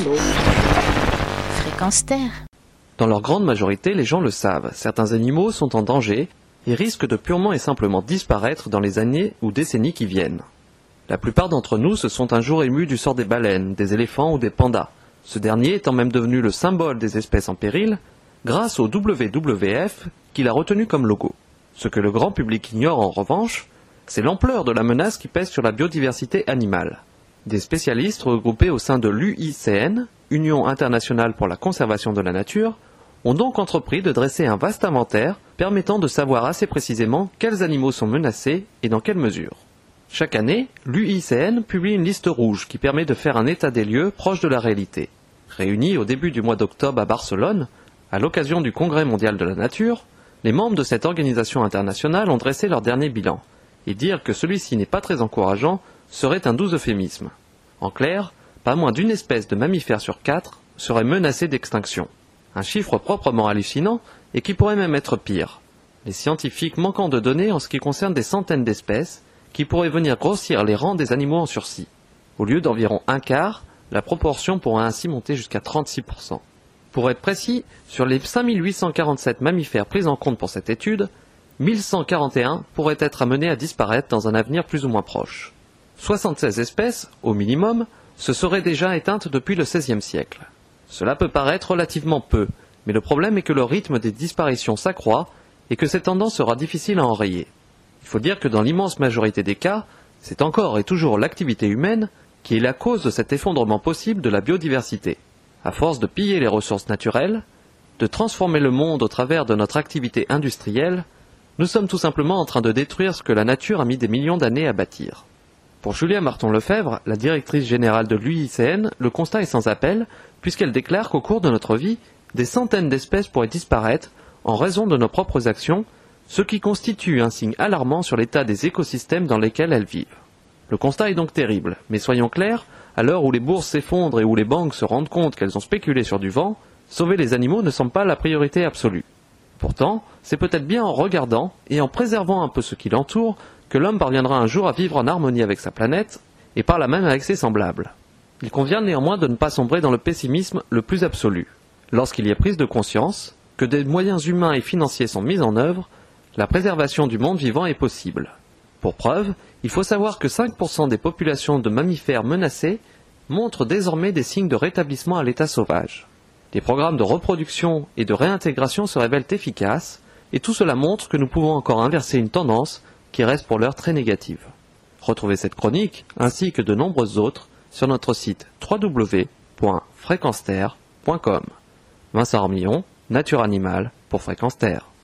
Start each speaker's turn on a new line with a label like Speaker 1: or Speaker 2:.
Speaker 1: Fréquence Terre.
Speaker 2: Dans leur grande majorité, les gens le savent, certains animaux sont en danger et risquent de purement et simplement disparaître dans les années ou décennies qui viennent. La plupart d'entre nous se sont un jour émus du sort des baleines, des éléphants ou des pandas, ce dernier étant même devenu le symbole des espèces en péril grâce au WWF qu'il a retenu comme logo. Ce que le grand public ignore en revanche, c'est l'ampleur de la menace qui pèse sur la biodiversité animale. Des spécialistes regroupés au sein de l'UICN, Union internationale pour la conservation de la nature, ont donc entrepris de dresser un vaste inventaire permettant de savoir assez précisément quels animaux sont menacés et dans quelle mesure. Chaque année, l'UICN publie une liste rouge qui permet de faire un état des lieux proche de la réalité. Réunis au début du mois d'octobre à Barcelone, à l'occasion du Congrès mondial de la nature, les membres de cette organisation internationale ont dressé leur dernier bilan, et dire que celui-ci n'est pas très encourageant serait un doux euphémisme. En clair, pas moins d'une espèce de mammifère sur quatre serait menacée d'extinction. Un chiffre proprement hallucinant et qui pourrait même être pire. Les scientifiques manquant de données en ce qui concerne des centaines d'espèces qui pourraient venir grossir les rangs des animaux en sursis. Au lieu d'environ un quart, la proportion pourrait ainsi monter jusqu'à 36%. Pour être précis, sur les 5847 mammifères pris en compte pour cette étude, 1141 pourraient être amenés à disparaître dans un avenir plus ou moins proche. 76 espèces, au minimum, se seraient déjà éteintes depuis le XVIe siècle. Cela peut paraître relativement peu, mais le problème est que le rythme des disparitions s'accroît et que cette tendance sera difficile à enrayer. Il faut dire que dans l'immense majorité des cas, c'est encore et toujours l'activité humaine qui est la cause de cet effondrement possible de la biodiversité. À force de piller les ressources naturelles, de transformer le monde au travers de notre activité industrielle, nous sommes tout simplement en train de détruire ce que la nature a mis des millions d'années à bâtir. Pour Julia Marton-Lefebvre, la directrice générale de l'UICN, le constat est sans appel, puisqu'elle déclare qu'au cours de notre vie, des centaines d'espèces pourraient disparaître en raison de nos propres actions, ce qui constitue un signe alarmant sur l'état des écosystèmes dans lesquels elles vivent. Le constat est donc terrible, mais soyons clairs, à l'heure où les bourses s'effondrent et où les banques se rendent compte qu'elles ont spéculé sur du vent, sauver les animaux ne semble pas la priorité absolue. Pourtant, c'est peut-être bien en regardant et en préservant un peu ce qui l'entoure que l'homme parviendra un jour à vivre en harmonie avec sa planète et par là même avec ses semblables. Il convient néanmoins de ne pas sombrer dans le pessimisme le plus absolu. Lorsqu'il y a prise de conscience que des moyens humains et financiers sont mis en œuvre, la préservation du monde vivant est possible. Pour preuve, il faut savoir que 5% des populations de mammifères menacées montrent désormais des signes de rétablissement à l'état sauvage. Les programmes de reproduction et de réintégration se révèlent efficaces, et tout cela montre que nous pouvons encore inverser une tendance qui reste pour l'heure très négative. Retrouvez cette chronique, ainsi que de nombreuses autres, sur notre site www.fréquenceterre.com. Vincent Armillon, Nature Animale pour Fréquence Terre.